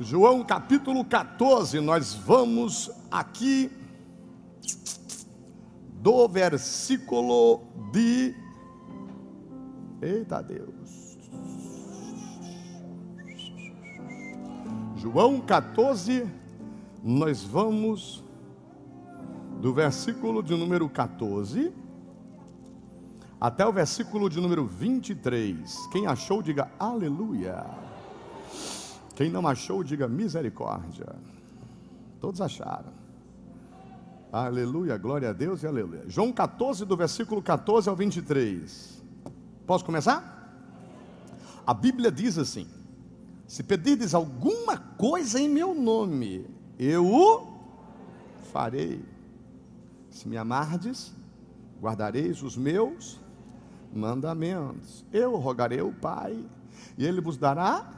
João capítulo 14, nós vamos aqui do versículo de. Eita Deus. João 14, nós vamos do versículo de número 14 até o versículo de número 23. Quem achou, diga aleluia. Quem não achou, diga misericórdia. Todos acharam. Aleluia, glória a Deus e aleluia. João 14, do versículo 14 ao 23. Posso começar? A Bíblia diz assim: Se pedirdes alguma coisa em meu nome, eu o farei. Se me amardes, guardareis os meus mandamentos. Eu rogarei ao Pai, e Ele vos dará,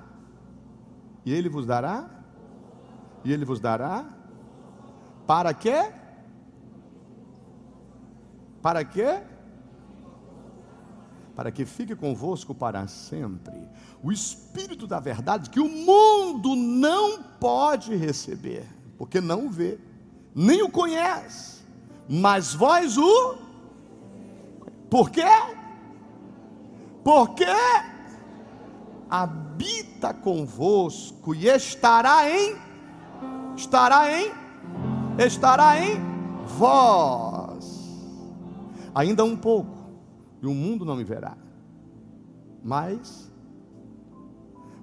e Ele vos dará, e Ele vos dará, para quê? Para quê? Para que fique convosco para sempre o Espírito da verdade que o mundo não pode receber, porque não vê, nem o conhece, mas vós o. Por quê? porque habita convosco e estará em estará em estará em vós. Ainda um pouco e o mundo não me verá. Mas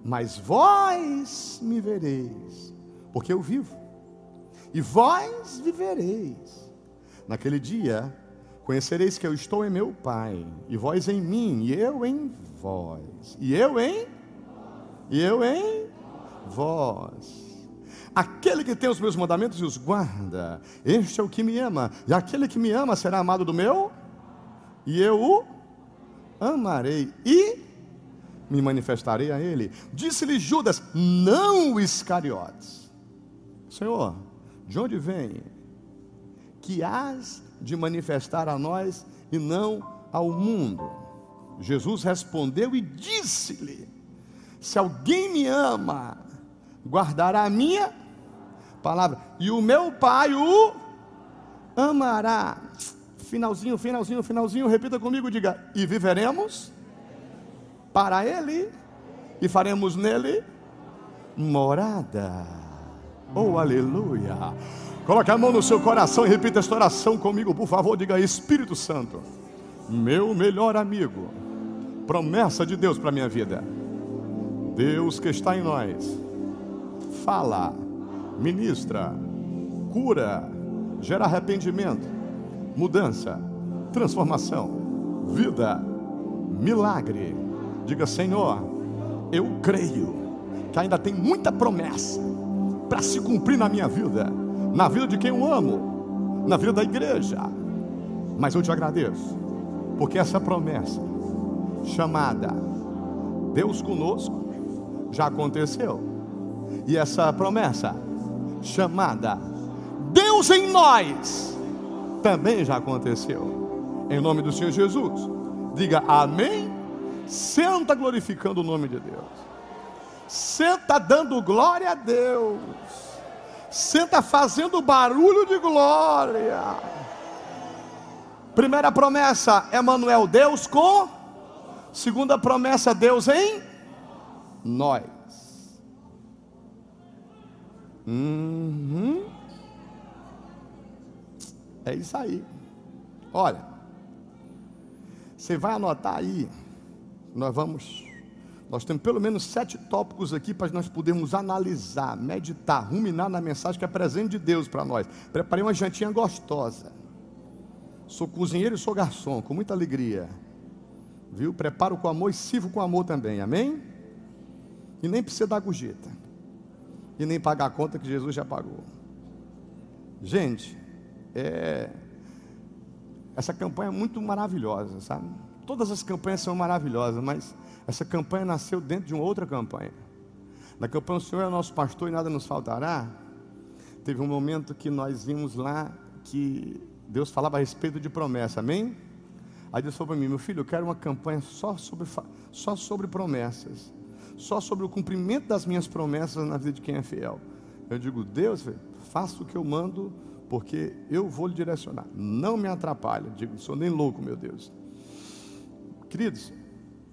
mas vós me vereis, porque eu vivo. E vós vivereis. Naquele dia Conhecereis que eu estou em meu Pai, e vós em mim, e eu em vós, e eu em, e eu em vós. Aquele que tem os meus mandamentos e os guarda, este é o que me ama, e aquele que me ama será amado do meu, e eu o amarei, e me manifestarei a ele. Disse-lhe Judas, não Iscariotes, Senhor, de onde vem que has de manifestar a nós e não ao mundo. Jesus respondeu e disse-lhe: Se alguém me ama, guardará a minha palavra, e o meu Pai o amará. Finalzinho, finalzinho, finalzinho, repita comigo, diga: E viveremos para Ele, e faremos nele morada. Oh, aleluia! Coloque a mão no seu coração e repita esta oração comigo, por favor. Diga: Espírito Santo, meu melhor amigo, promessa de Deus para minha vida. Deus que está em nós, fala, ministra, cura, gera arrependimento, mudança, transformação, vida, milagre. Diga: Senhor, eu creio que ainda tem muita promessa para se cumprir na minha vida na vida de quem eu amo, na vida da igreja. Mas eu te agradeço, porque essa promessa, chamada Deus conosco, já aconteceu. E essa promessa, chamada Deus em nós, também já aconteceu. Em nome do Senhor Jesus, diga amém. Senta glorificando o nome de Deus. Senta dando glória a Deus. Senta fazendo barulho de glória. Primeira promessa, Emanuel, Deus com. Segunda promessa, Deus em nós. Uhum. É isso aí. Olha, você vai anotar aí. Nós vamos nós temos pelo menos sete tópicos aqui para nós podermos analisar, meditar, ruminar na mensagem que é presente de Deus para nós. Preparei uma jantinha gostosa. Sou cozinheiro e sou garçom, com muita alegria. Viu? Preparo com amor e sirvo com amor também. Amém? E nem precisa dar gorjeta. E nem pagar a conta que Jesus já pagou. Gente, é... essa campanha é muito maravilhosa, sabe? Todas as campanhas são maravilhosas, mas essa campanha nasceu dentro de uma outra campanha. Na campanha O Senhor é nosso pastor e nada nos faltará. Teve um momento que nós vimos lá que Deus falava a respeito de promessa, amém? Aí Deus falou para mim, meu filho, eu quero uma campanha só sobre, só sobre promessas. Só sobre o cumprimento das minhas promessas na vida de quem é fiel. Eu digo, Deus, faça o que eu mando, porque eu vou lhe direcionar. Não me atrapalhe. Digo, sou nem louco, meu Deus. Queridos,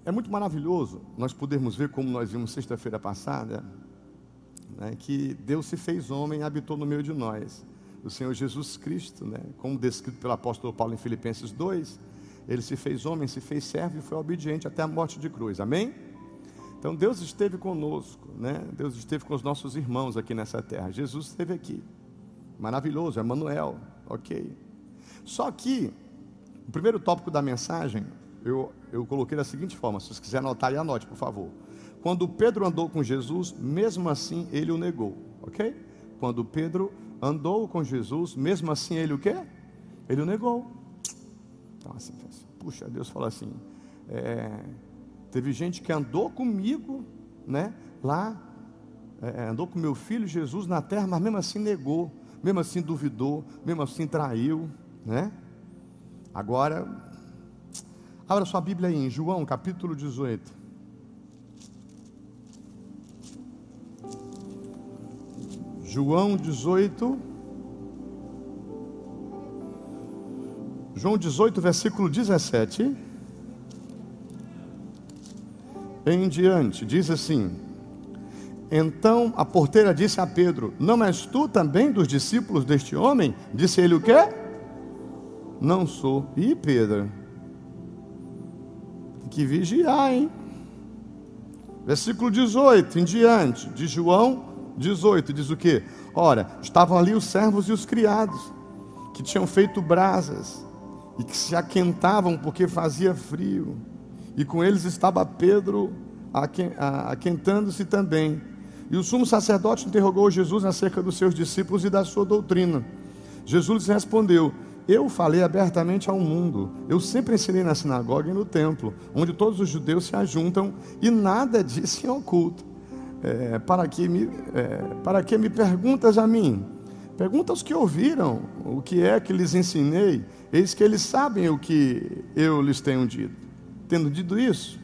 é muito maravilhoso nós podermos ver como nós vimos sexta-feira passada, né, que Deus se fez homem e habitou no meio de nós. O Senhor Jesus Cristo, né, como descrito pelo apóstolo Paulo em Filipenses 2, ele se fez homem, se fez servo e foi obediente até a morte de cruz. Amém? Então Deus esteve conosco, né? Deus esteve com os nossos irmãos aqui nessa terra. Jesus esteve aqui. Maravilhoso, Emmanuel, ok. Só que o primeiro tópico da mensagem eu, eu coloquei da seguinte forma: se você quiser anotar, e anote, por favor. Quando Pedro andou com Jesus, mesmo assim ele o negou, ok? Quando Pedro andou com Jesus, mesmo assim ele o quê? Ele o negou. Então, assim, assim puxa, Deus fala assim: é, teve gente que andou comigo, né? Lá, é, andou com meu filho Jesus na terra, mas mesmo assim negou, mesmo assim duvidou, mesmo assim traiu, né? Agora, abra sua Bíblia aí em João capítulo 18. João 18. João 18, versículo 17. Em diante, diz assim: Então a porteira disse a Pedro: Não és tu também dos discípulos deste homem? Disse ele o quê? Não sou. E Pedro? Tem que vigiar, hein? Versículo 18 em diante, de João 18 diz o que? Ora, estavam ali os servos e os criados, que tinham feito brasas e que se aquentavam porque fazia frio. E com eles estava Pedro aquentando-se também. E o sumo sacerdote interrogou Jesus acerca dos seus discípulos e da sua doutrina. Jesus respondeu: Eu falei abertamente ao mundo. Eu sempre ensinei na sinagoga e no templo, onde todos os judeus se ajuntam, e nada disse em oculto é, para, que me, é, para que me perguntas a mim? Pergunta aos que ouviram o que é que lhes ensinei, eis que eles sabem o que eu lhes tenho dito. Tendo dito isso,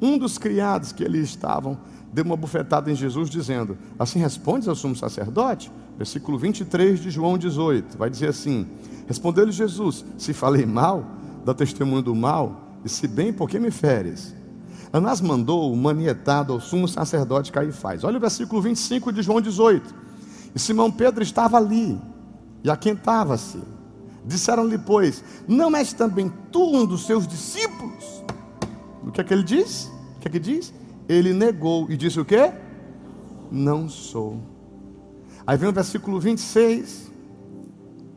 um dos criados que ali estavam deu uma bufetada em Jesus, dizendo: Assim respondes ao sumo sacerdote? Versículo 23 de João 18, vai dizer assim: Respondeu-lhe Jesus: Se falei mal, dá testemunho do mal, e se bem, por que me feres? Anás mandou o manietado ao sumo sacerdote Caifás. Olha o versículo 25 de João 18. E Simão Pedro estava ali e aquentava-se. Disseram-lhe, pois, não és também tu um dos seus discípulos? O que é que ele diz? O que é que diz? Ele negou e disse o quê? Não sou. Aí vem o versículo 26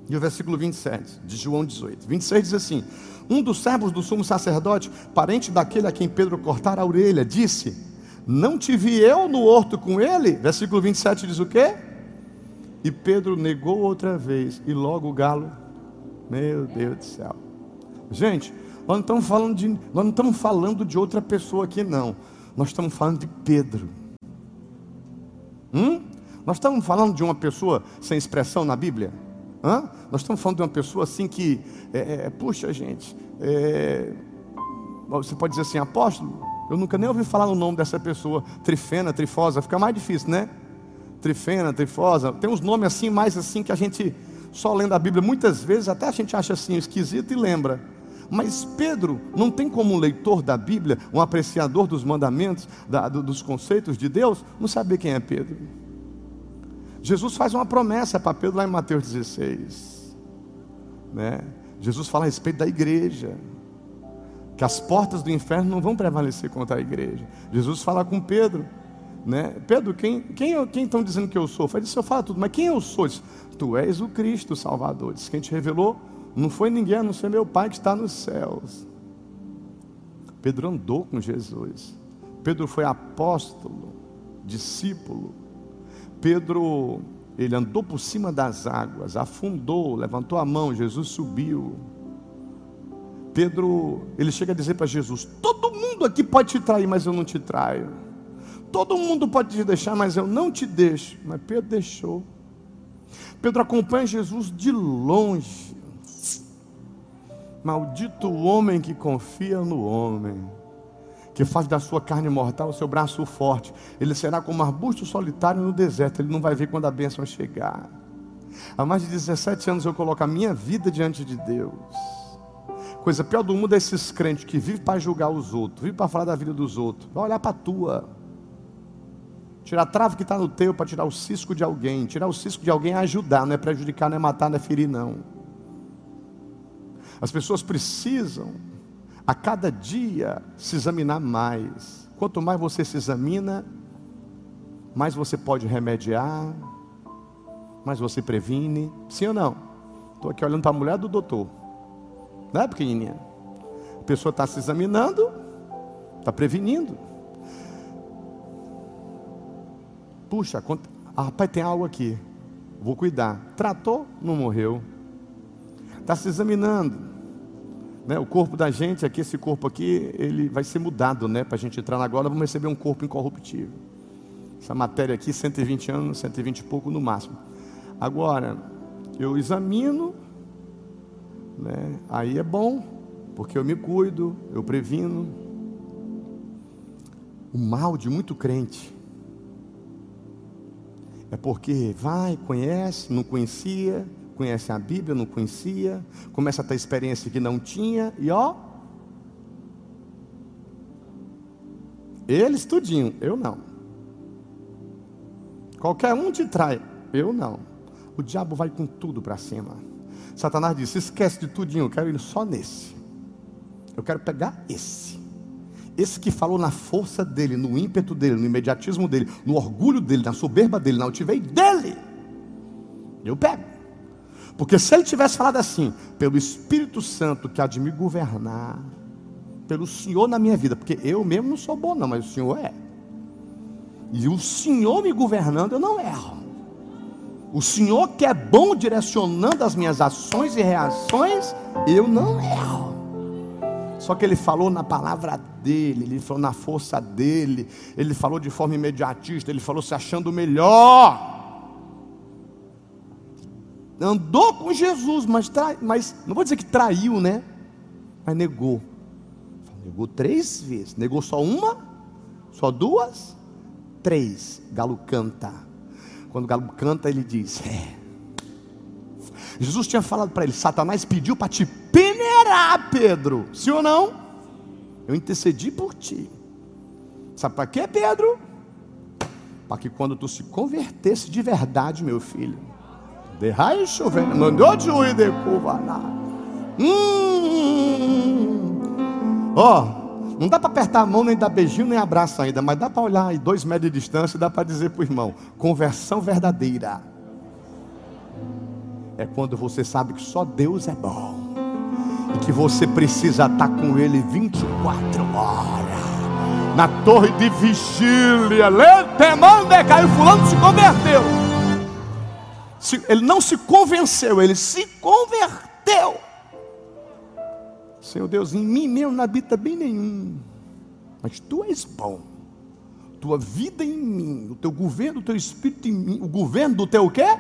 e o versículo 27 de João 18. 26 diz assim: um dos servos do sumo sacerdote, parente daquele a quem Pedro cortara a orelha, disse: Não te vi eu no horto com ele? Versículo 27 diz o quê? E Pedro negou outra vez, e logo o galo, meu Deus do céu. Gente, nós não estamos falando de, nós não estamos falando de outra pessoa aqui, não. Nós estamos falando de Pedro. Hum? Nós estamos falando de uma pessoa sem expressão na Bíblia? Hã? Nós estamos falando de uma pessoa assim que, é, é, puxa, gente, é, você pode dizer assim, apóstolo, eu nunca nem ouvi falar no nome dessa pessoa, trifena, trifosa, fica mais difícil, né? Trifena, trifosa, tem uns nomes assim, mais assim, que a gente, só lendo a Bíblia, muitas vezes até a gente acha assim, esquisito e lembra. Mas Pedro não tem como um leitor da Bíblia, um apreciador dos mandamentos, da, dos conceitos de Deus, não saber quem é Pedro. Jesus faz uma promessa para Pedro lá em Mateus 16. Né? Jesus fala a respeito da igreja. Que as portas do inferno não vão prevalecer contra a igreja. Jesus fala com Pedro. Né? Pedro, quem, quem, quem estão dizendo que eu sou? Ele disse, eu falo tudo, mas quem eu sou? Disse, tu és o Cristo, o Salvador. Diz, quem te revelou não foi ninguém, a não ser meu Pai que está nos céus. Pedro andou com Jesus. Pedro foi apóstolo, discípulo Pedro, ele andou por cima das águas, afundou, levantou a mão, Jesus subiu. Pedro, ele chega a dizer para Jesus: Todo mundo aqui pode te trair, mas eu não te traio. Todo mundo pode te deixar, mas eu não te deixo. Mas Pedro deixou. Pedro acompanha Jesus de longe. Maldito o homem que confia no homem que faz da sua carne mortal o seu braço forte. Ele será como um arbusto solitário no deserto, ele não vai ver quando a bênção chegar. Há mais de 17 anos eu coloco a minha vida diante de Deus. Coisa pior do mundo é esses crentes que vivem para julgar os outros, vivem para falar da vida dos outros. Vai olhar para a tua. Tirar a trave que está no teu para tirar o cisco de alguém. Tirar o cisco de alguém é ajudar, não é prejudicar, não é matar, não é ferir, não. As pessoas precisam, a cada dia, se examinar mais. Quanto mais você se examina, mais você pode remediar, mais você previne. Sim ou não? Estou aqui olhando para a mulher do doutor. Não é pequenininha? A pessoa está se examinando, está prevenindo. Puxa, ah, rapaz, tem algo aqui. Vou cuidar. Tratou, não morreu. Está se examinando. Né? O corpo da gente, aqui, esse corpo aqui, ele vai ser mudado, né? Para a gente entrar na glória, vamos receber um corpo incorruptível. Essa matéria aqui, 120 anos, 120 e pouco no máximo. Agora, eu examino, né? aí é bom, porque eu me cuido, eu previno. O mal de muito crente é porque vai, conhece, não conhecia, conhece a Bíblia, não conhecia, começa a ter experiência que não tinha, e ó, eles tudinho, eu não. Qualquer um te trai, eu não o diabo vai com tudo para cima. Satanás disse: esquece de tudinho, eu quero ir só nesse. Eu quero pegar esse. Esse que falou na força dele, no ímpeto dele, no imediatismo dele, no orgulho dele, na soberba dele, na altivez dele. Eu pego. Porque se ele tivesse falado assim, pelo Espírito Santo que há de me governar, pelo Senhor na minha vida, porque eu mesmo não sou bom, não, mas o Senhor é. E o Senhor me governando, eu não erro. O Senhor que é bom direcionando as minhas ações e reações, eu não erro. Só que ele falou na palavra dele, ele falou na força dele, ele falou de forma imediatista, ele falou se achando melhor. Andou com Jesus, mas, mas não vou dizer que traiu, né? Mas negou. Negou três vezes. Negou só uma? Só duas? Três. Galo canta. Quando o galo canta, ele diz: É. Jesus tinha falado para ele: Satanás pediu para te peneirar, Pedro. Sim ou não? Eu intercedi por ti. Sabe para quê, Pedro? Para que quando tu se convertesse de verdade, meu filho, derrai chover, mandou de de Hum, ó, não dá para apertar a mão, nem dar beijinho, nem abraço ainda, mas dá para olhar aí dois metros de distância e dá para dizer para irmão: conversão verdadeira. É quando você sabe que só Deus é bom e que você precisa estar com Ele 24 horas. Na torre de vigília, Lentemande caiu, fulano se converteu. Ele não se convenceu, ele se converteu. Senhor Deus, em mim mesmo não habita bem nenhum, mas tu és bom. Tua vida em mim, o teu governo, o teu espírito em mim, o governo do teu quê?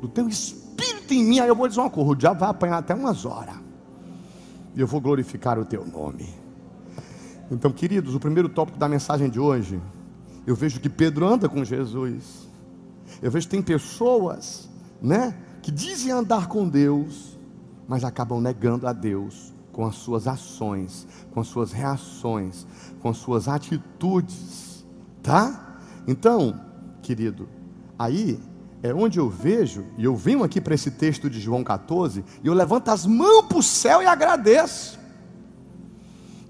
Do teu espírito em mim. Aí eu vou dizer uma coisa: o diabo vai apanhar até umas horas, e eu vou glorificar o teu nome. Então, queridos, o primeiro tópico da mensagem de hoje, eu vejo que Pedro anda com Jesus. Eu vejo que tem pessoas, né, que dizem andar com Deus, mas acabam negando a Deus com as suas ações, com as suas reações, com as suas atitudes, tá? Então, querido, aí é onde eu vejo, e eu venho aqui para esse texto de João 14, e eu levanto as mãos para o céu e agradeço.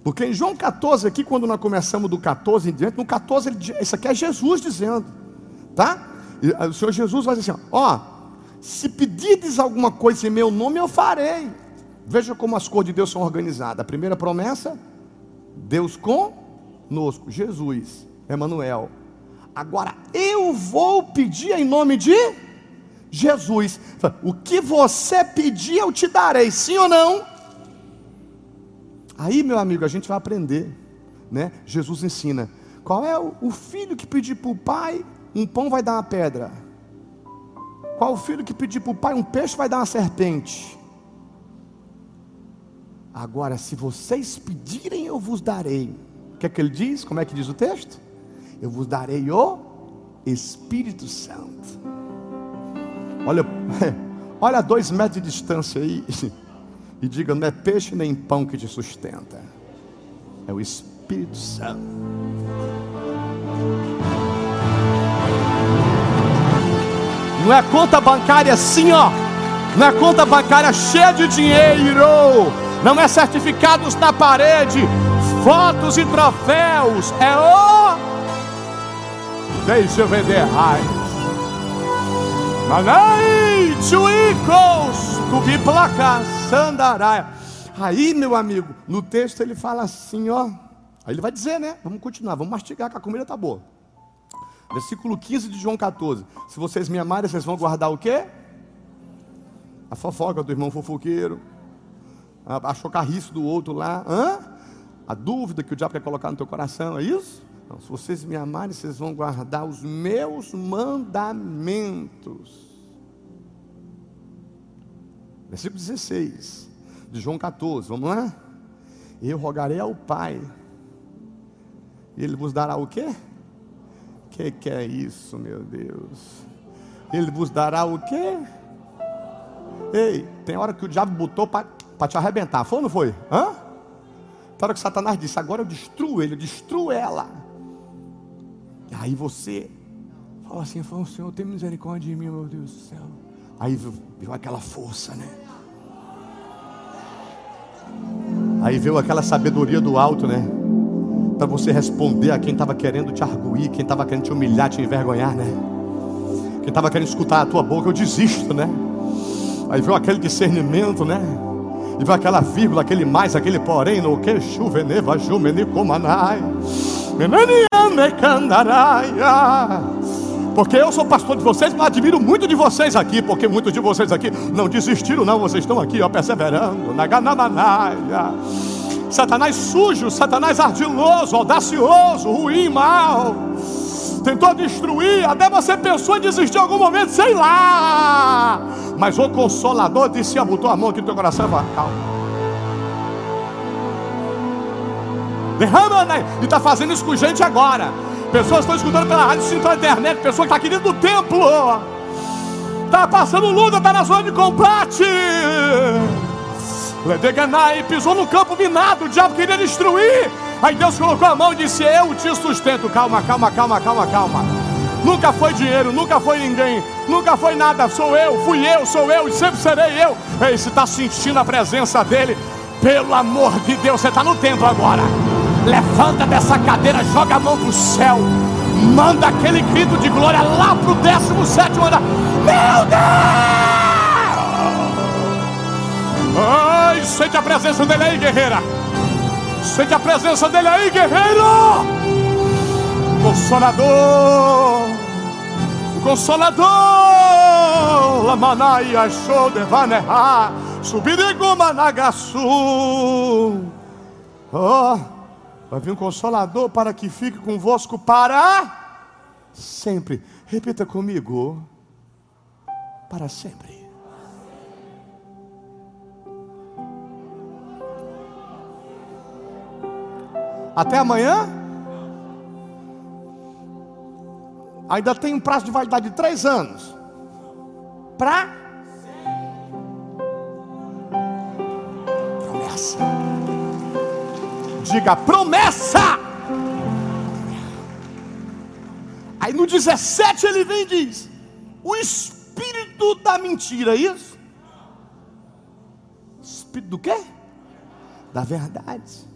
Porque em João 14, aqui, quando nós começamos do 14 em diante, no 14, ele, isso aqui é Jesus dizendo, tá? E, o Senhor Jesus vai dizer assim: ó, se pedirdes alguma coisa em meu nome, eu farei. Veja como as cores de Deus são organizadas. A primeira promessa, Deus conosco, Jesus, Emanuel. Agora eu vou pedir em nome de Jesus. O que você pedir eu te darei, sim ou não? Aí, meu amigo, a gente vai aprender, né? Jesus ensina. Qual é o filho que pedir para o pai um pão vai dar uma pedra? Qual o filho que pedir para o pai um peixe vai dar uma serpente? Agora, se vocês pedirem, eu vos darei. que é que ele diz? Como é que diz o texto? Eu vos darei o Espírito Santo. Olha, olha a dois metros de distância aí e diga: não é peixe nem pão que te sustenta, é o Espírito Santo. Não é conta bancária assim, ó. Não é conta bancária cheia de dinheiro. Não é certificados na parede, fotos e troféus. É o. Deixa eu vender raios. Manai, tchuicos, tubi placa, sandaraia. Aí, meu amigo, no texto ele fala assim, ó. Aí ele vai dizer, né? Vamos continuar, vamos mastigar que a comida tá boa. Versículo 15 de João 14. Se vocês me amarem, vocês vão guardar o quê? A fofoca do irmão fofoqueiro. A chocarrice do outro lá. Hã? A dúvida que o diabo quer colocar no teu coração, é isso? Não, se vocês me amarem, vocês vão guardar os meus mandamentos. Versículo 16 de João 14, vamos lá? Eu rogarei ao Pai, e Ele vos dará o quê? Que, que é isso, meu Deus? Ele vos dará o quê? Ei, tem hora que o diabo botou para te arrebentar, foi ou não foi? Hã? Tem hora que Satanás disse: agora eu destruo ele, eu destruo ela. E aí você fala assim: fala, Senhor, tem misericórdia de mim, meu Deus do céu. Aí viu, aquela força, né? Aí veio aquela sabedoria do alto, né? Para você responder a quem estava querendo te arguir, quem estava querendo te humilhar, te envergonhar, né? Quem estava querendo escutar a tua boca, eu desisto, né? Aí veio aquele discernimento, né? E veio aquela vírgula, aquele mais, aquele porém, no que jumeni comanai. Porque eu sou pastor de vocês, mas admiro muito de vocês aqui, porque muitos de vocês aqui não desistiram, não, vocês estão aqui, ó, perseverando, na ganamanaia. Satanás sujo, Satanás ardiloso, audacioso, ruim, mal. Tentou destruir, até você pensou em desistir em algum momento, sei lá. Mas o consolador disse: botou a mão aqui no teu coração e falou: calma. Derrama, né? E está fazendo isso com gente agora. Pessoas estão escutando pela rádio, sintam a internet. Pessoa que está querendo o templo. Está passando luta, está na zona de combate. Ledeganai pisou no campo minado, o diabo queria destruir. Aí Deus colocou a mão e disse: Eu te sustento. Calma, calma, calma, calma, calma. Nunca foi dinheiro, nunca foi ninguém, nunca foi nada. Sou eu, fui eu, sou eu e sempre serei eu. Ei, você está sentindo a presença dele? Pelo amor de Deus, você está no templo agora. Levanta dessa cadeira, joga a mão para o céu. Manda aquele grito de glória lá para o 17 andar. Meu Deus! Sente a presença dele aí, guerreira. Sente a presença dele aí, guerreiro. Consolador. Consolador. Lamanaia show de vaneha. Subirigo managasu. Oh, vai vir um consolador para que fique convosco para sempre. Repita comigo. Para sempre. Até amanhã? Ainda tem um prazo de validade de três anos. Para promessa. Diga promessa. Aí no 17 ele vem e diz: O espírito da mentira, é isso? Espírito do quê? Da verdade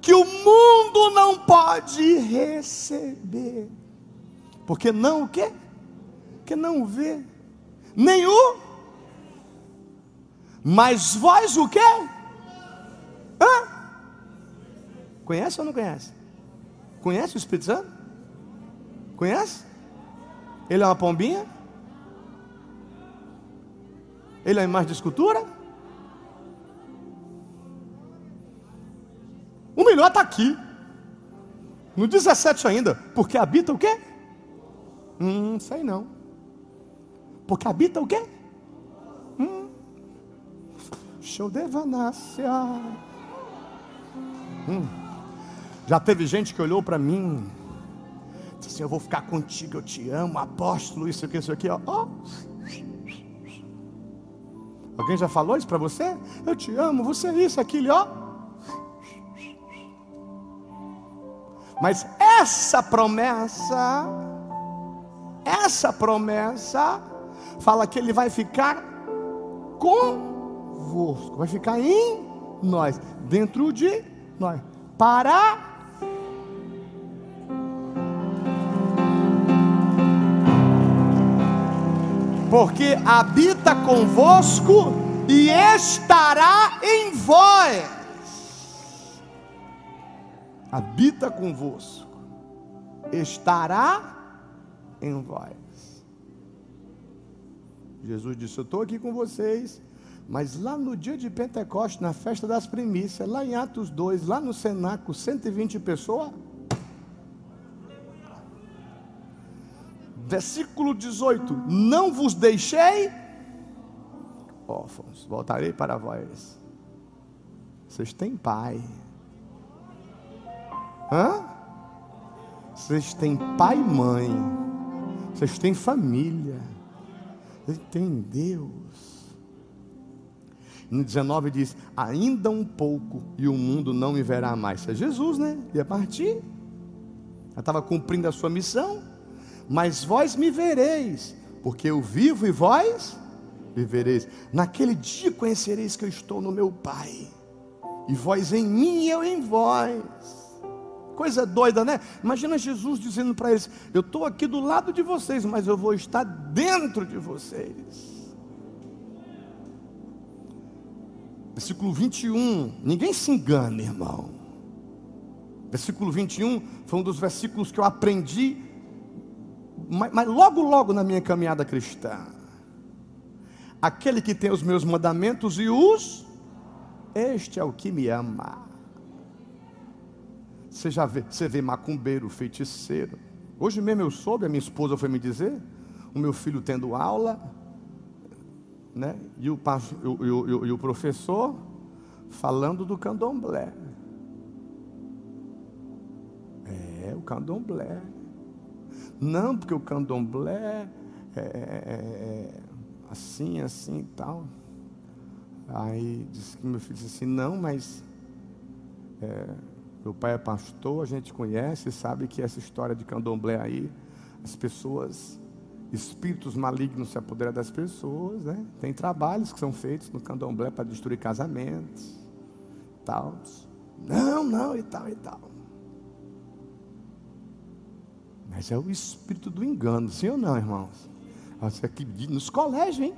que o mundo não pode receber. Porque não o quê? Que não vê. O. Mas vós o quê? Hã? Conhece ou não conhece? Conhece o Espírito Santo? Conhece? Ele é uma pombinha? Ele é uma imagem de escultura? O melhor está aqui. No 17 ainda. Porque habita o quê? Hum, sei não. Porque habita o quê? Hum. Show de Vanácia. Hum. Já teve gente que olhou para mim, disse assim: Eu vou ficar contigo, eu te amo, apóstolo, isso aqui, isso aqui, ó. ó. Alguém já falou isso para você? Eu te amo, você é isso, aquilo, ó. Mas essa promessa, essa promessa, fala que ele vai ficar convosco, vai ficar em nós, dentro de nós, para porque habita convosco e estará em vós. Habita convosco, estará em vós. Jesus disse: Eu estou aqui com vocês, mas lá no dia de Pentecostes, na festa das primícias, lá em Atos 2, lá no cenáculo, 120 pessoas, versículo 18: Não vos deixei órfãos, voltarei para vós. Vocês têm pai. Hã? Vocês têm pai e mãe. Vocês têm família. Vocês têm Deus. No 19 diz: Ainda um pouco e o mundo não me verá mais. Isso é Jesus, né? Ia partir. Ela estava cumprindo a sua missão mas vós me vereis, porque eu vivo e vós vivereis. Naquele dia conhecereis que eu estou no meu Pai, e vós em mim e eu em vós. Coisa doida, né? Imagina Jesus dizendo para eles: Eu estou aqui do lado de vocês, mas eu vou estar dentro de vocês. Versículo 21, ninguém se engane, irmão. Versículo 21 foi um dos versículos que eu aprendi mas, mas logo, logo na minha caminhada cristã, aquele que tem os meus mandamentos e os, este é o que me ama. Você já vê, você vê macumbeiro, feiticeiro. Hoje mesmo eu soube, a minha esposa foi me dizer, o meu filho tendo aula, né? E o, e o, e o professor falando do candomblé. É, o candomblé. Não, porque o candomblé é, é, é, é assim, assim e tal. Aí disse que meu filho disse assim, não, mas é, meu pai é pastor, a gente conhece, sabe que essa história de candomblé aí, as pessoas, espíritos malignos se apoderam das pessoas, né? Tem trabalhos que são feitos no candomblé para destruir casamentos, tal. Não, não, e tal, e tal. Mas é o espírito do engano, sim ou não, irmãos? Aqui, nos colégios, hein?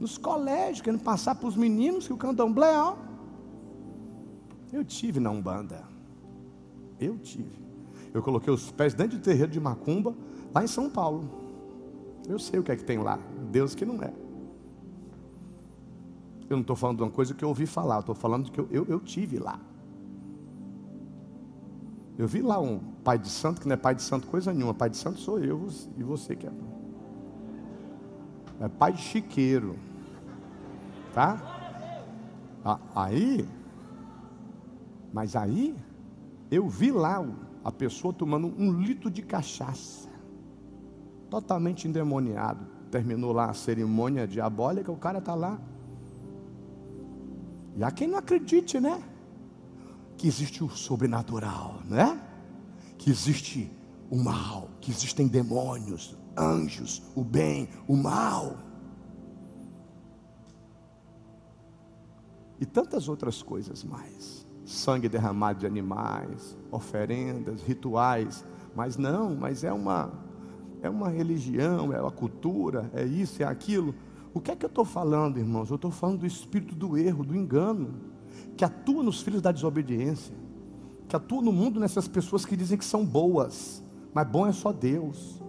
Nos colégios, querendo passar para os meninos que o candomblé, ó. Eu tive na Umbanda. Eu tive. Eu coloquei os pés dentro do terreiro de Macumba, lá em São Paulo. Eu sei o que é que tem lá. Deus que não é. Eu não estou falando de uma coisa que eu ouvi falar, estou falando que eu, eu, eu tive lá. Eu vi lá um pai de santo, que não é pai de santo coisa nenhuma. Pai de santo sou eu e você que é. É pai de chiqueiro. Tá? Aí, mas aí, eu vi lá a pessoa tomando um litro de cachaça. Totalmente endemoniado. Terminou lá a cerimônia diabólica, o cara está lá. E há quem não acredite, né? que existe o sobrenatural, né? Que existe o mal, que existem demônios, anjos, o bem, o mal. E tantas outras coisas mais. Sangue derramado de animais, oferendas, rituais, mas não, mas é uma é uma religião, é uma cultura, é isso, é aquilo. O que é que eu estou falando, irmãos? Eu estou falando do espírito do erro, do engano que atua nos filhos da desobediência, que atua no mundo nessas pessoas que dizem que são boas, mas bom é só Deus.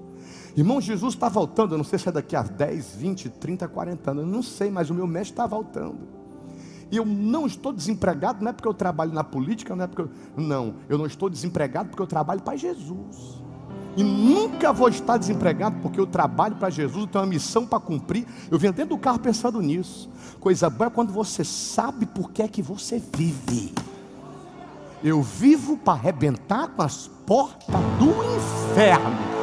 Irmão, Jesus está voltando, eu não sei se é daqui a 10, 20, 30, 40 anos, eu não sei, mas o meu mestre está voltando. E eu não estou desempregado, não é porque eu trabalho na política, não é porque eu, não, eu não estou desempregado porque eu trabalho para Jesus. E nunca vou estar desempregado porque eu trabalho para Jesus, eu tenho uma missão para cumprir. Eu venho dentro do carro pensando nisso. Coisa boa é quando você sabe por que é que você vive. Eu vivo para arrebentar com as portas do inferno.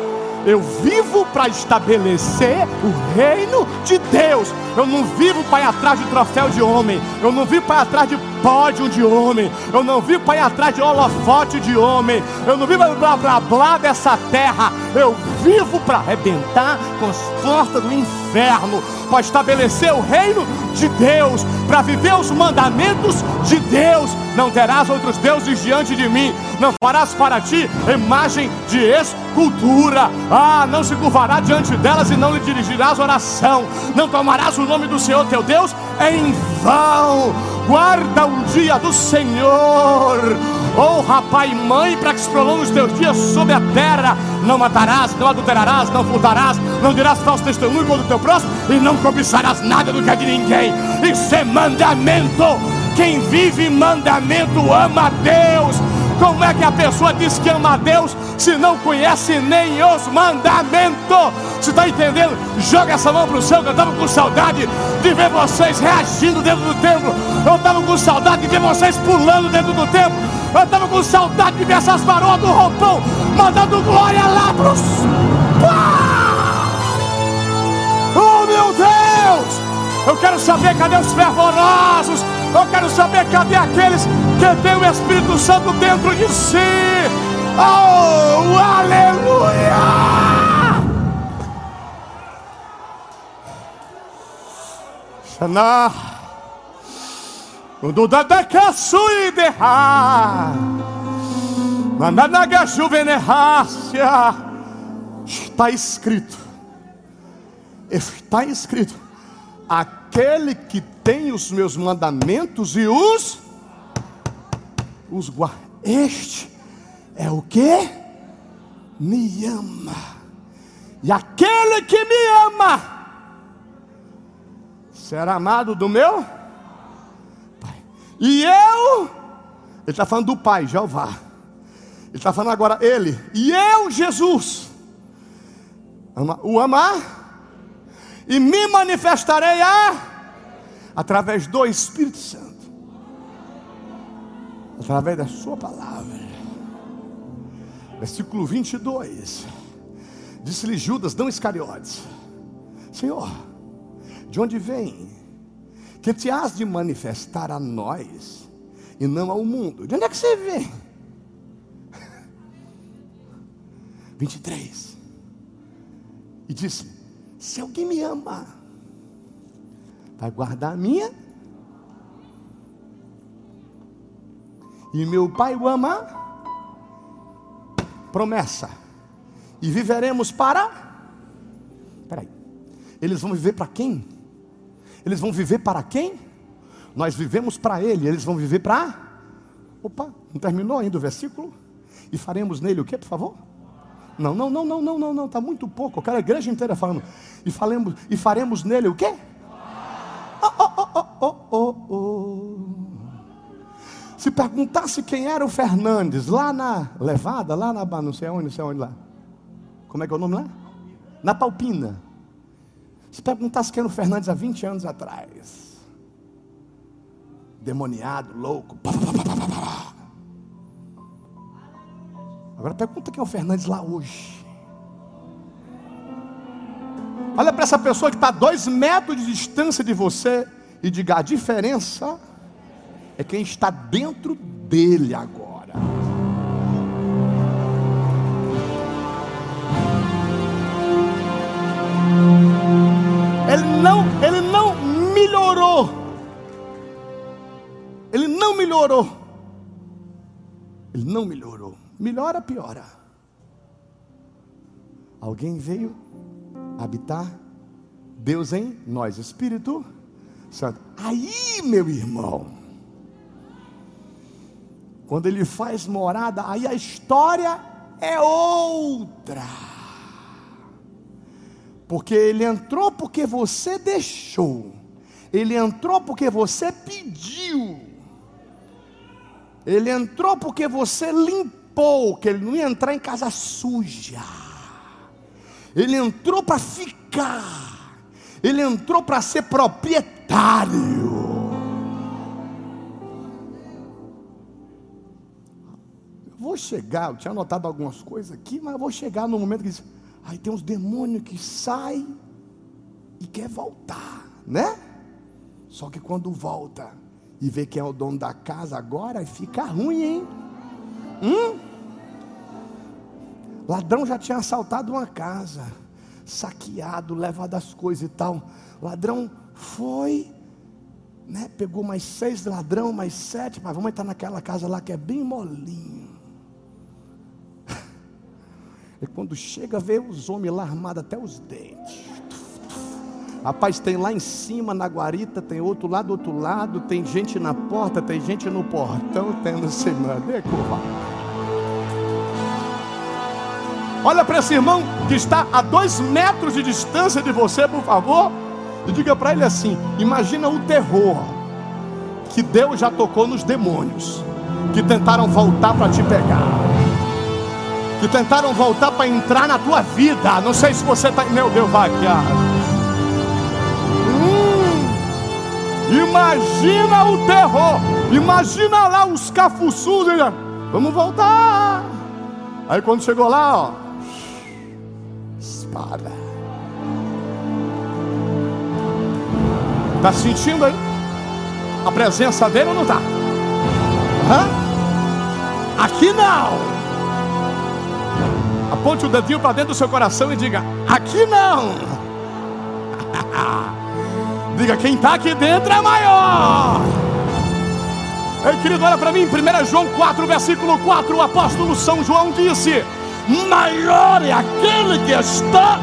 Eu vivo para estabelecer o reino de Deus. Eu não vivo para ir atrás de troféu de homem. Eu não vivo para ir atrás de pódio de homem. Eu não vivo para ir atrás de holofote de homem. Eu não vivo para blá blá blá dessa terra. Eu vivo para arrebentar com as portas do inferno, para estabelecer o reino de Deus, para viver os mandamentos de Deus. Não terás outros deuses diante de mim. Não farás para ti imagem de escultura. Ah, não se curvará diante delas e não lhe dirigirás oração. Não tomarás o nome do Senhor teu Deus em vão. Guarda o dia do Senhor. Honra pai e mãe para que se prolongue os teus dias sobre a terra. Não matarás, não adulterarás, não furtarás, não dirás falso testemunho contra o teu próximo e não cobiçarás nada do que é de ninguém. Isso é mandamento. Quem vive mandamento ama a Deus. Como é que a pessoa diz que ama a Deus se não conhece nem os mandamentos? Você está entendendo? Joga essa mão para o céu, eu estava com saudade de ver vocês reagindo dentro do templo. Eu estava com saudade de ver vocês pulando dentro do templo. Eu estava com saudade de ver essas varoas do roupão mandando glória lá para os. Eu quero saber cadê os fervorosos. Eu quero saber cadê aqueles que têm o Espírito Santo dentro de si. Oh, aleluia! Shana. Quando da caçui derra. Mandanaga juvenerrácia. Está escrito. Está escrito. Aquele que tem os meus mandamentos e os os guarda. Este é o que me ama. E aquele que me ama será amado do meu Pai. E eu, ele está falando do Pai, Jeová. Ele está falando agora ele. E eu, Jesus, o amar e me manifestarei a através do Espírito Santo, através da Sua palavra. Versículo 22. Disse-lhe Judas, não Iscariotes: Senhor, de onde vem que te has de manifestar a nós e não ao mundo? De onde é que você vem? 23. E disse: Se alguém me ama, vai guardar a minha. E meu Pai o ama. Promessa. E viveremos para. Peraí. Eles vão viver para quem? Eles vão viver para quem? Nós vivemos para Ele. Eles vão viver para. Opa, não terminou ainda o versículo? E faremos nele o que, por favor? Não, não, não, não, não, não, não, está muito pouco. Eu quero a igreja inteira falando. E, falemos, e faremos nele o quê? Oh, oh, oh, oh, oh, oh. Se perguntasse quem era o Fernandes, lá na Levada, lá na, não sei onde, não sei onde lá. Como é que é o nome lá? Na Palpina. Se perguntasse quem era o Fernandes há 20 anos atrás. Demoniado, louco. Agora pergunta quem é o Fernandes lá hoje. Olha para essa pessoa que está a dois metros de distância de você e diga: a diferença é quem está dentro dele agora. Ele não, ele não melhorou. Ele não melhorou. Ele não melhorou. Melhora, piora. Alguém veio habitar Deus em nós, Espírito Santo. Aí, meu irmão, quando ele faz morada, aí a história é outra. Porque ele entrou porque você deixou. Ele entrou porque você pediu. Ele entrou porque você limpou, que ele não ia entrar em casa suja. Ele entrou para ficar. Ele entrou para ser proprietário. vou chegar, eu tinha anotado algumas coisas aqui, mas vou chegar no momento que diz, aí tem uns demônios que saem e quer voltar, né? Só que quando volta e vê quem é o dono da casa agora, fica ruim, hein? Hum? Ladrão já tinha assaltado uma casa, saqueado, levado as coisas e tal. Ladrão foi, né? Pegou mais seis ladrão, mais sete, mas vamos entrar naquela casa lá que é bem molinho. E quando chega, vê os homens lá armados até os dentes. Rapaz, tem lá em cima na guarita, tem outro lá do outro lado, tem gente na porta, tem gente no portão, tem no cima. Olha para esse irmão que está a dois metros de distância de você, por favor, e diga para ele assim: imagina o terror que Deus já tocou nos demônios que tentaram voltar para te pegar, que tentaram voltar para entrar na tua vida. Não sei se você está, meu Deus, vai aqui. Imagina o terror. Imagina lá os cafuçus. Vamos voltar. Aí quando chegou lá, ó. Espada. Está sentindo aí? A presença dele ou não está? Aqui não. Aponte o dedinho para dentro do seu coração e diga: Aqui não. Diga, quem está aqui dentro é maior. Ei, querido, olha para mim, 1 João 4, versículo 4, o apóstolo São João disse: Maior é aquele que está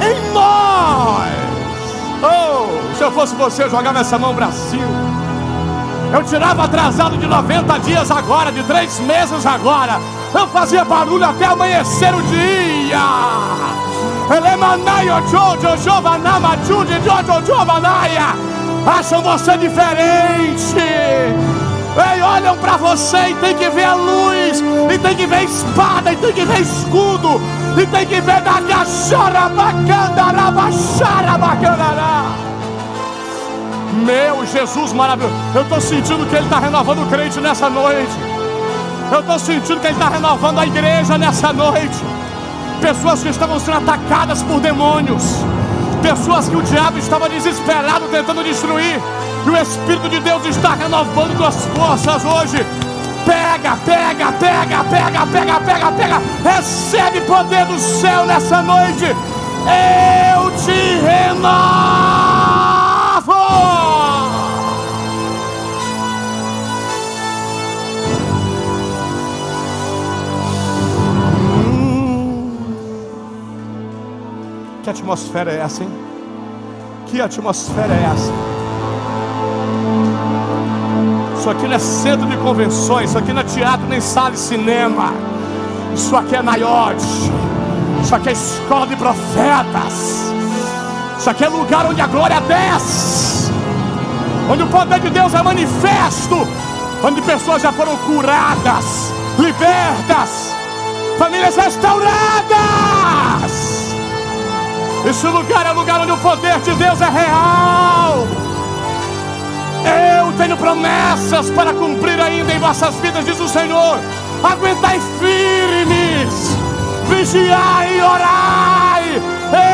em nós. Oh, se eu fosse você, eu jogava essa mão Brasil. Eu tirava atrasado de 90 dias agora, de três meses agora. Eu fazia barulho até amanhecer o dia. Acham você diferente. Ei, olham para você e tem que ver a luz, e tem que ver espada, e tem que ver escudo, e tem que ver da cachorra bacana, baixara bacanará. Meu Jesus maravilhoso, eu estou sentindo que Ele está renovando o crente nessa noite. Eu estou sentindo que Ele está renovando a igreja nessa noite pessoas que estavam sendo atacadas por demônios, pessoas que o diabo estava desesperado tentando destruir, e o Espírito de Deus está renovando tuas forças hoje. Pega, pega, pega, pega, pega, pega, pega, recebe poder do céu nessa noite. Eu te renovo. Que atmosfera é essa, hein? Que atmosfera é essa? Isso aqui não é centro de convenções, isso aqui não é teatro nem sala de cinema. Isso aqui é Naiote. Isso aqui é escola de profetas. Isso aqui é lugar onde a glória desce. Onde o poder de Deus é manifesto. Onde pessoas já foram curadas, libertas, famílias restauradas. Esse lugar é o lugar onde o poder de Deus é real. Eu tenho promessas para cumprir ainda em vossas vidas, diz o Senhor. Aguentai firmes, vigiai e orai,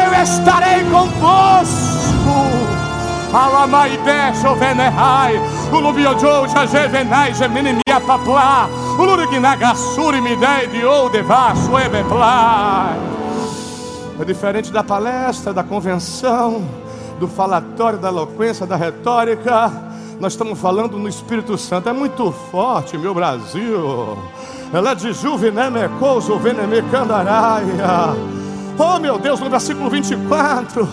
eu estarei convosco. Alamai deixa o venerai, o lubiojou já jevenai, gemininia paplá, o lurignagasuri me dei de ou devasso ebeplai. É diferente da palestra, da convenção, do falatório, da eloquência, da retórica. Nós estamos falando no Espírito Santo. É muito forte, meu Brasil. Ela é de juveneme couso, veneme candaraia. Oh, meu Deus, no versículo 24,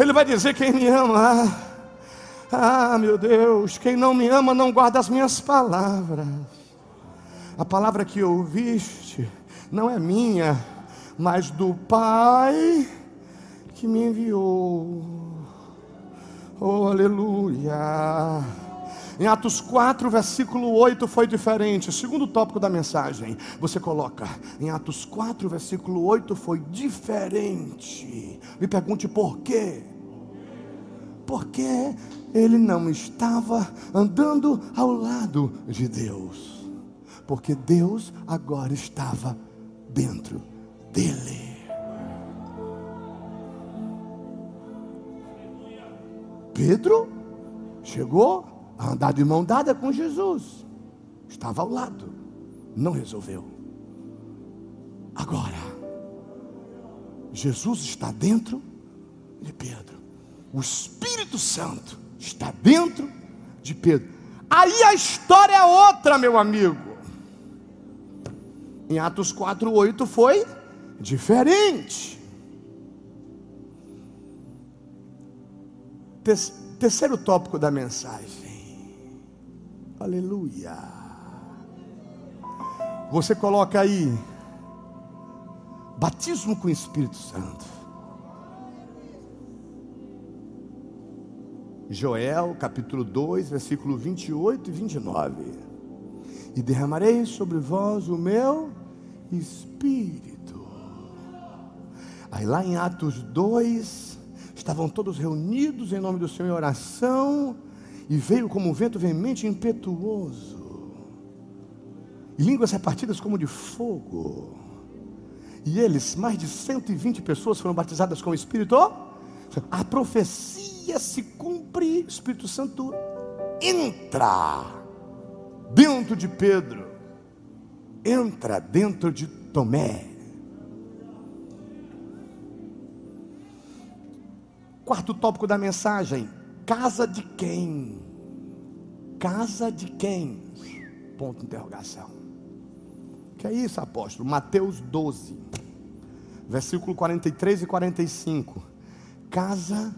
ele vai dizer: Quem me ama, ah, meu Deus, quem não me ama não guarda as minhas palavras. A palavra que ouviste não é minha, mas do Pai que me enviou. Oh, aleluia. Em Atos 4, versículo 8 foi diferente. O segundo tópico da mensagem, você coloca. Em Atos 4, versículo 8 foi diferente. Me pergunte por quê? Porque ele não estava andando ao lado de Deus porque Deus agora estava dentro dele. Pedro chegou a andar de mão dada com Jesus, estava ao lado, não resolveu. Agora, Jesus está dentro de Pedro, o Espírito Santo está dentro de Pedro. Aí a história é outra, meu amigo. Em Atos 4:8 foi diferente. Terceiro tópico da mensagem. Aleluia. Você coloca aí batismo com o Espírito Santo. Joel, capítulo 2, versículo 28 e 29. E derramarei sobre vós o meu espírito. Aí lá em Atos 2, estavam todos reunidos em nome do Senhor em oração, e veio como um vento veemente e impetuoso, e línguas repartidas como de fogo. E eles, mais de 120 pessoas foram batizadas com o Espírito. A profecia se cumpre, Espírito Santo entra dentro de Pedro, entra dentro de Tomé. Quarto tópico da mensagem: casa de quem? Casa de quem? Ponto de interrogação. Que é isso, apóstolo? Mateus 12, versículo 43 e 45. Casa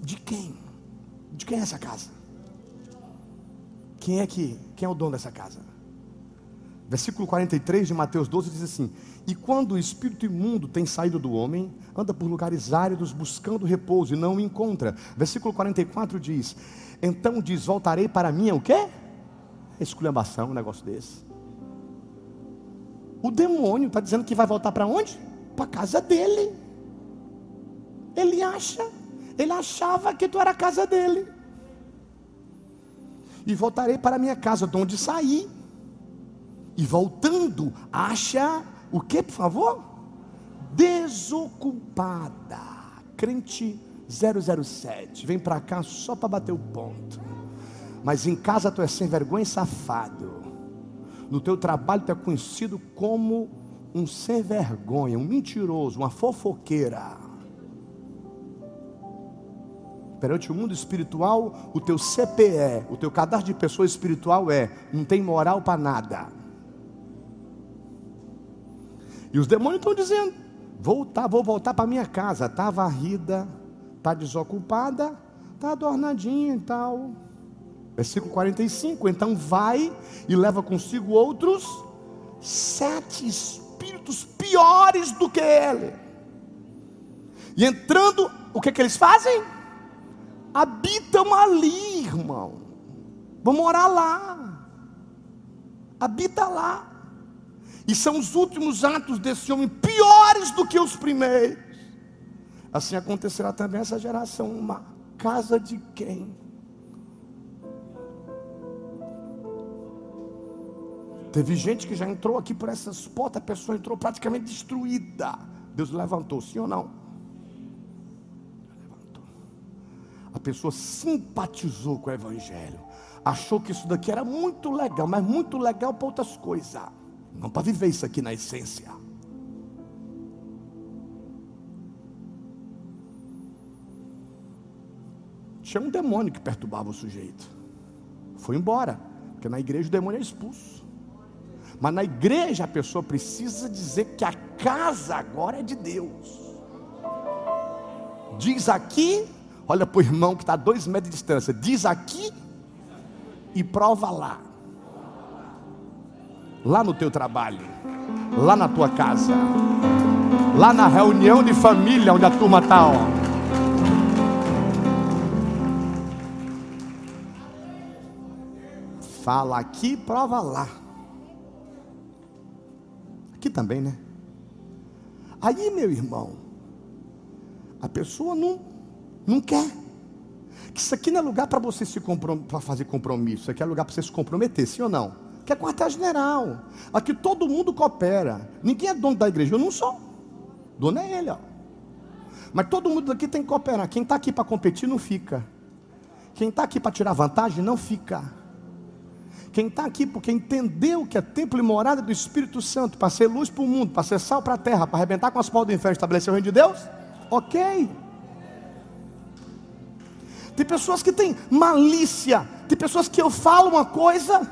de quem? De quem é essa casa? Quem é que, quem é o dono dessa casa? Versículo 43 de Mateus 12 diz assim: E quando o espírito imundo tem saído do homem, anda por lugares áridos buscando repouso e não o encontra. Versículo 44 diz: Então diz: Voltarei para mim, o quê? Esculhambação, um negócio desse. O demônio está dizendo que vai voltar para onde? Para casa dele. Ele acha, ele achava que tu era a casa dele. E voltarei para a minha casa, de onde saí. E voltando, acha o que, por favor? Desocupada. Crente 007. Vem para cá só para bater o ponto. Mas em casa tu é sem vergonha e safado. No teu trabalho tu é conhecido como um sem vergonha, um mentiroso, uma fofoqueira. Perante o mundo espiritual, o teu CPE, o teu cadastro de pessoa espiritual é: não tem moral para nada. E os demônios estão dizendo: voltar, vou voltar para minha casa. Está varrida, está desocupada, está adornadinha e tal. Versículo 45: Então vai e leva consigo outros sete espíritos piores do que ele. E entrando, o que, que eles fazem? Habitam ali, irmão. Vão morar lá. Habita lá. E são os últimos atos desse homem piores do que os primeiros. Assim acontecerá também essa geração. Uma casa de quem? Teve gente que já entrou aqui por essas portas, a pessoa entrou praticamente destruída. Deus levantou, sim ou não? Levantou. A pessoa simpatizou com o Evangelho. Achou que isso daqui era muito legal, mas muito legal para outras coisas. Não para viver isso aqui na essência. Tinha um demônio que perturbava o sujeito. Foi embora. Porque na igreja o demônio é expulso. Mas na igreja a pessoa precisa dizer que a casa agora é de Deus. Diz aqui, olha para o irmão que está a dois metros de distância. Diz aqui e prova lá lá no teu trabalho, lá na tua casa, lá na reunião de família onde a turma está. Fala aqui, prova lá. Aqui também, né? Aí, meu irmão, a pessoa não, não quer. Isso aqui não é lugar para você se para fazer compromisso, isso aqui é lugar para você se comprometer, sim ou não? Que é quartel-general. Aqui todo mundo coopera. Ninguém é dono da igreja, eu não sou. Dono é ele, ó. Mas todo mundo aqui tem que cooperar. Quem está aqui para competir não fica. Quem está aqui para tirar vantagem não fica. Quem está aqui porque entendeu que é templo e morada do Espírito Santo, para ser luz para o mundo, para ser sal para a terra, para arrebentar com as portas do inferno, estabelecer o reino de Deus, ok. Tem pessoas que têm malícia, tem pessoas que eu falo uma coisa,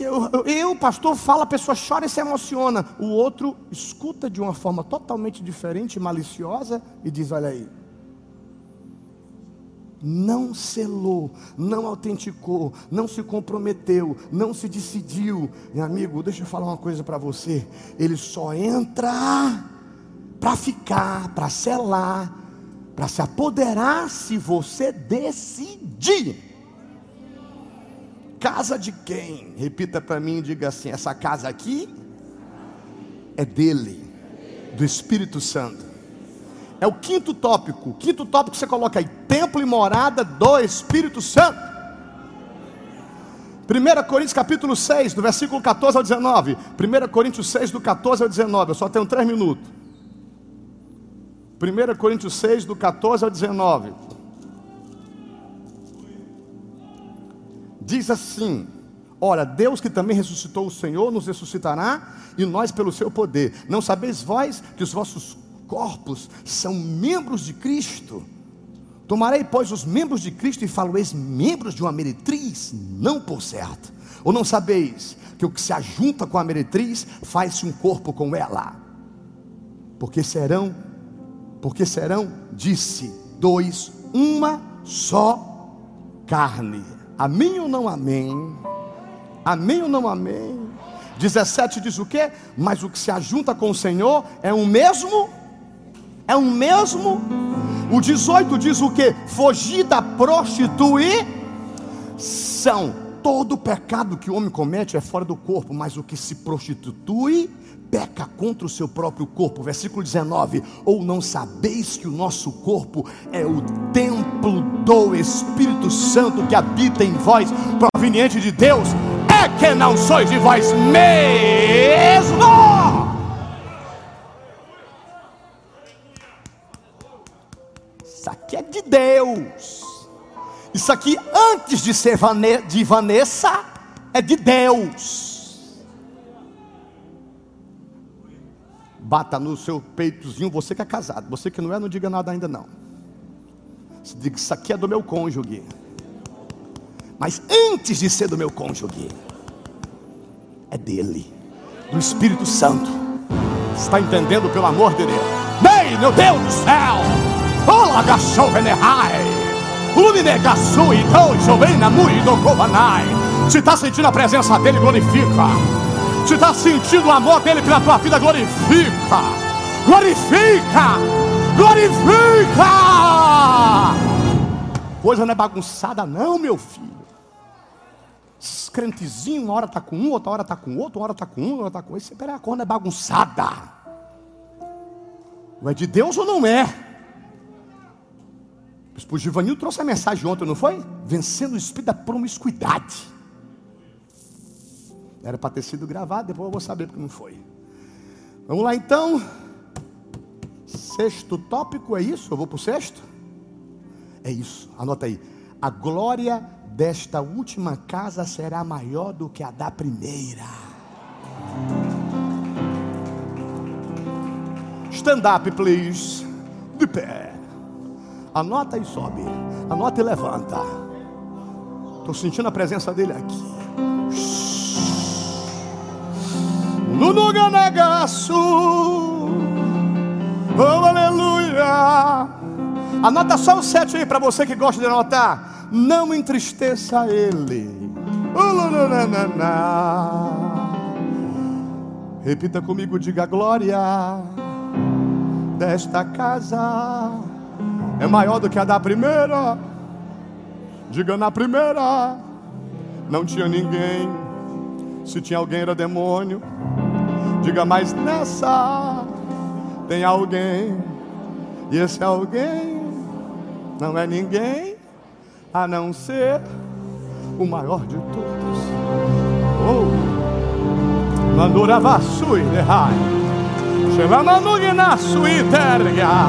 eu, eu, pastor, falo, a pessoa chora e se emociona. O outro escuta de uma forma totalmente diferente, maliciosa, e diz: Olha aí, não selou, não autenticou, não se comprometeu, não se decidiu. Meu amigo, deixa eu falar uma coisa para você. Ele só entra para ficar, para selar, para se apoderar se você decidir. Casa de quem? Repita para mim e diga assim: essa casa aqui é dele, do Espírito Santo. É o quinto tópico. O quinto tópico você coloca aí: templo e morada do Espírito Santo. 1 Coríntios capítulo 6, do versículo 14 ao 19. 1 Coríntios 6, do 14 ao 19. Eu só tenho três minutos. 1 Coríntios 6, do 14 ao 19. Diz assim: Ora, Deus que também ressuscitou o Senhor, nos ressuscitará, e nós pelo seu poder. Não sabeis vós que os vossos corpos são membros de Cristo. Tomarei, pois, os membros de Cristo e falo-eis membros de uma meretriz? Não por certo. Ou não sabeis que o que se ajunta com a meretriz faz-se um corpo com ela? Porque serão, porque serão, disse, dois, uma só carne. Amém ou não amém? Amém ou não amém? 17 diz o que? Mas o que se ajunta com o Senhor é o mesmo é o mesmo. O 18 diz o que? Fugir da prostituição. Todo pecado que o homem comete é fora do corpo, mas o que se prostitui peca contra o seu próprio corpo. Versículo 19: Ou não sabeis que o nosso corpo é o templo do Espírito Santo que habita em vós, proveniente de Deus? É que não sois de vós mesmo. Isso aqui é de Deus. Isso aqui, antes de ser de Vanessa, é de Deus. Bata no seu peitozinho, você que é casado. Você que não é, não diga nada ainda não. Você diga, isso aqui é do meu cônjuge. Mas antes de ser do meu cônjuge, é dele, do Espírito Santo. Está entendendo pelo amor de Deus? Bem, meu Deus do céu! Ola gachou venehai. Luminegaçu e dojo vem na muito covanai. Se está sentindo a presença dele, glorifica. Se está sentindo o amor dele pela tua vida, glorifica. Glorifica. Glorifica. Coisa não é bagunçada, não, meu filho. Esses crentezinhos, uma hora está com um, outra hora está com outro, uma hora está com um, outra está com esse. Peraí, a cor não é bagunçada. Não é de Deus ou não é? O Givanil trouxe a mensagem ontem, não foi? Vencendo o espírito da promiscuidade. Era para ter sido gravado, depois eu vou saber porque não foi. Vamos lá então. Sexto tópico é isso? Eu vou para o sexto? É isso, anota aí. A glória desta última casa será maior do que a da primeira. Stand up, please. De pé. Anota e sobe. Anota e levanta. Estou sentindo a presença dele aqui. Nunuganagaçu. Oh, aleluia. Anota só o sete aí para você que gosta de anotar. Não entristeça ele. Repita comigo, diga glória desta casa é maior do que a da primeira. Diga na primeira, não tinha ninguém. Se tinha alguém, era demônio. Diga, mas nessa tem alguém. E esse alguém não é ninguém a não ser o maior de todos. Oh. Mandura vasui de rai. Shelamanugina sui terga.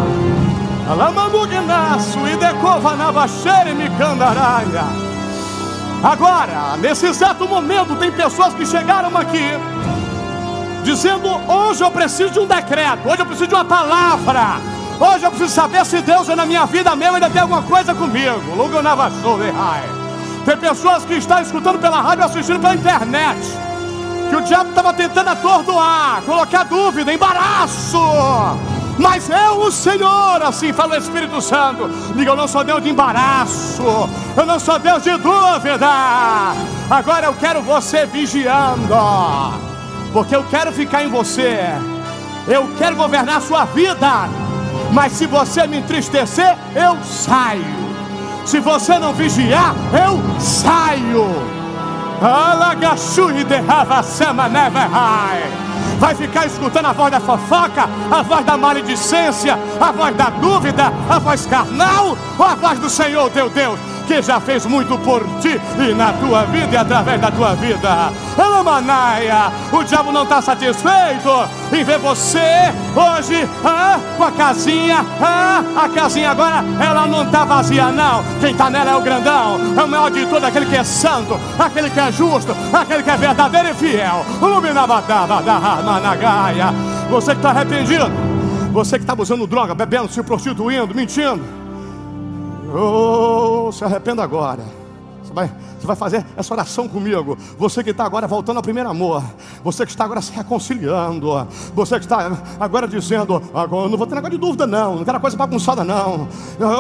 Alamanugina sui decova na baixere me candaraia. Agora, nesse exato momento, tem pessoas que chegaram aqui dizendo: hoje eu preciso de um decreto, hoje eu preciso de uma palavra, hoje eu preciso saber se Deus é na minha vida mesmo, ainda tem alguma coisa comigo. Tem pessoas que estão escutando pela rádio, assistindo pela internet, que o diabo estava tentando atordoar, colocar dúvida, embaraço. Mas eu, o Senhor, assim fala o Espírito Santo, diga: Eu não sou Deus de embaraço, eu não sou Deus de dúvida. Agora eu quero você vigiando porque eu quero ficar em você, eu quero governar a sua vida, mas se você me entristecer, eu saio. Se você não vigiar, eu saio. Vai ficar escutando a voz da fofoca, a voz da maledicência, a voz da dúvida, a voz carnal ou a voz do Senhor teu Deus? Que já fez muito por ti e na tua vida e através da tua vida. Alamanaia, o diabo não está satisfeito em ver você hoje ah, com a casinha. Ah, a casinha agora ela não está vazia, não. Quem está nela é o grandão, é o maior de todo, aquele que é santo, aquele que é justo, aquele que é verdadeiro e fiel. Você que está arrependido, você que está usando droga, bebendo, se prostituindo, mentindo. Oh, se arrependa agora. Você vai, você vai fazer essa oração comigo. Você que está agora voltando ao primeiro amor. Você que está agora se reconciliando. Você que está agora dizendo: agora não vou ter negócio de dúvida, não. Não quero coisa bagunçada, não.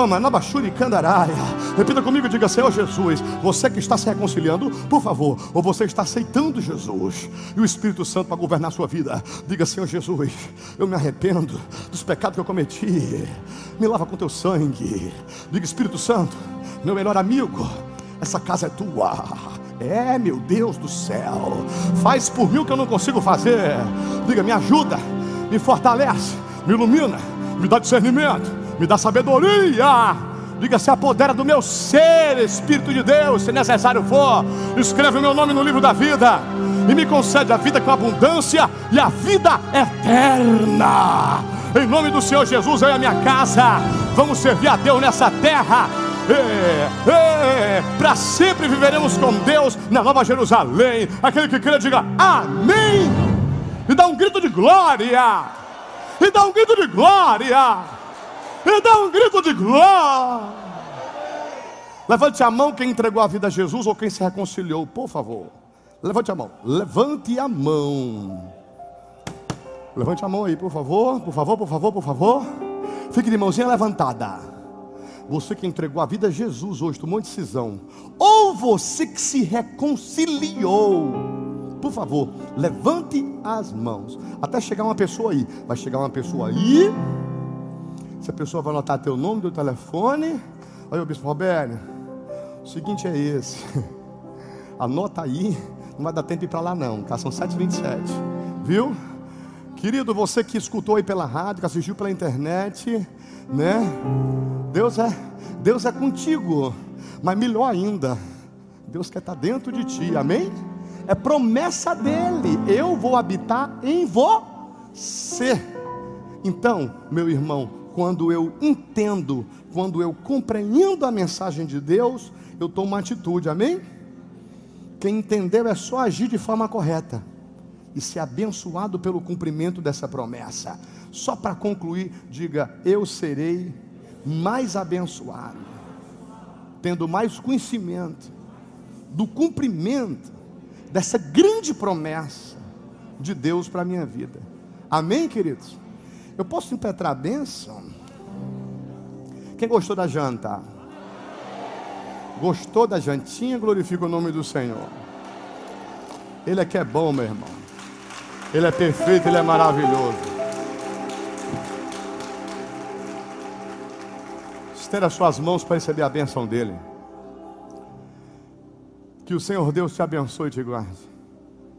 Manabachuri Candaraia. Repita comigo e diga: Senhor Jesus. Você que está se reconciliando, por favor. Ou você está aceitando Jesus e o Espírito Santo para governar a sua vida. Diga: Senhor Jesus, eu me arrependo dos pecados que eu cometi. Me lava com teu sangue. Diga: Espírito Santo, meu melhor amigo essa casa é tua. É, meu Deus do céu. Faz por mim o que eu não consigo fazer. Diga, me ajuda, me fortalece, me ilumina, me dá discernimento, me dá sabedoria. Diga, se apodera do meu ser, Espírito de Deus, se necessário for. Escreve o meu nome no livro da vida e me concede a vida com abundância e a vida eterna. Em nome do Senhor Jesus, eu e a minha casa vamos servir a Deus nessa terra para sempre viveremos com Deus na Nova Jerusalém. Aquele que crê, diga amém. E dá um grito de glória. E dá um grito de glória. E dá um grito de glória. Levante a mão quem entregou a vida a Jesus ou quem se reconciliou, por favor. Levante a mão. Levante a mão. Levante a mão aí, por favor. Por favor, por favor, por favor. Fique de mãozinha levantada. Você que entregou a vida a Jesus hoje, tomou decisão. Ou você que se reconciliou. Por favor, levante as mãos. Até chegar uma pessoa aí. Vai chegar uma pessoa aí. Essa pessoa vai anotar teu nome, teu telefone. Olha o Bispo Roberto. O seguinte é esse. Anota aí. Não vai dar tempo de ir para lá não. Tá? São 7h27. Viu? Querido, você que escutou aí pela rádio, que assistiu pela internet né? Deus é, Deus é contigo, mas melhor ainda, Deus quer estar dentro de ti, amém? É promessa dele, eu vou habitar em você. Então, meu irmão, quando eu entendo, quando eu compreendo a mensagem de Deus, eu tomo uma atitude, amém? Quem entendeu é só agir de forma correta e ser abençoado pelo cumprimento dessa promessa. Só para concluir, diga: Eu serei mais abençoado, tendo mais conhecimento do cumprimento dessa grande promessa de Deus para a minha vida. Amém, queridos? Eu posso impetrar a bênção? Quem gostou da janta? Gostou da jantinha? Glorifica o nome do Senhor. Ele é que é bom, meu irmão. Ele é perfeito, ele é maravilhoso. Estenda as suas mãos para receber a benção dele. Que o Senhor Deus te abençoe e te guarde.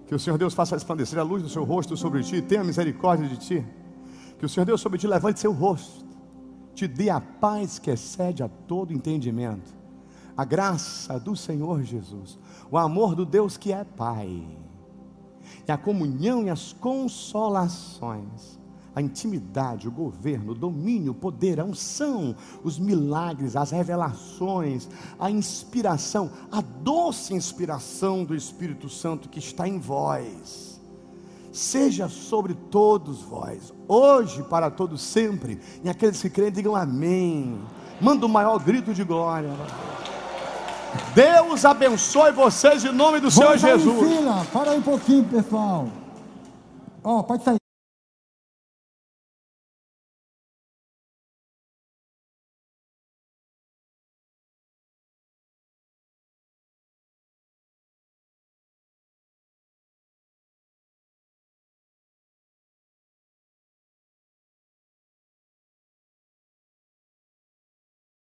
Que o Senhor Deus faça resplandecer a luz do seu rosto sobre ti, tenha misericórdia de ti. Que o Senhor Deus sobre ti levante seu rosto, te dê a paz que excede a todo entendimento. A graça do Senhor Jesus, o amor do Deus que é Pai e a comunhão e as consolações, a intimidade, o governo, o domínio, o poder, a unção, os milagres, as revelações, a inspiração, a doce inspiração do Espírito Santo que está em vós, seja sobre todos vós, hoje, para todos sempre, e aqueles que creem, digam amém. Manda o maior grito de glória. Deus abençoe vocês em nome do Senhor Jesus. Fila. Para aí um pouquinho, pessoal. Ó, oh, pode sair.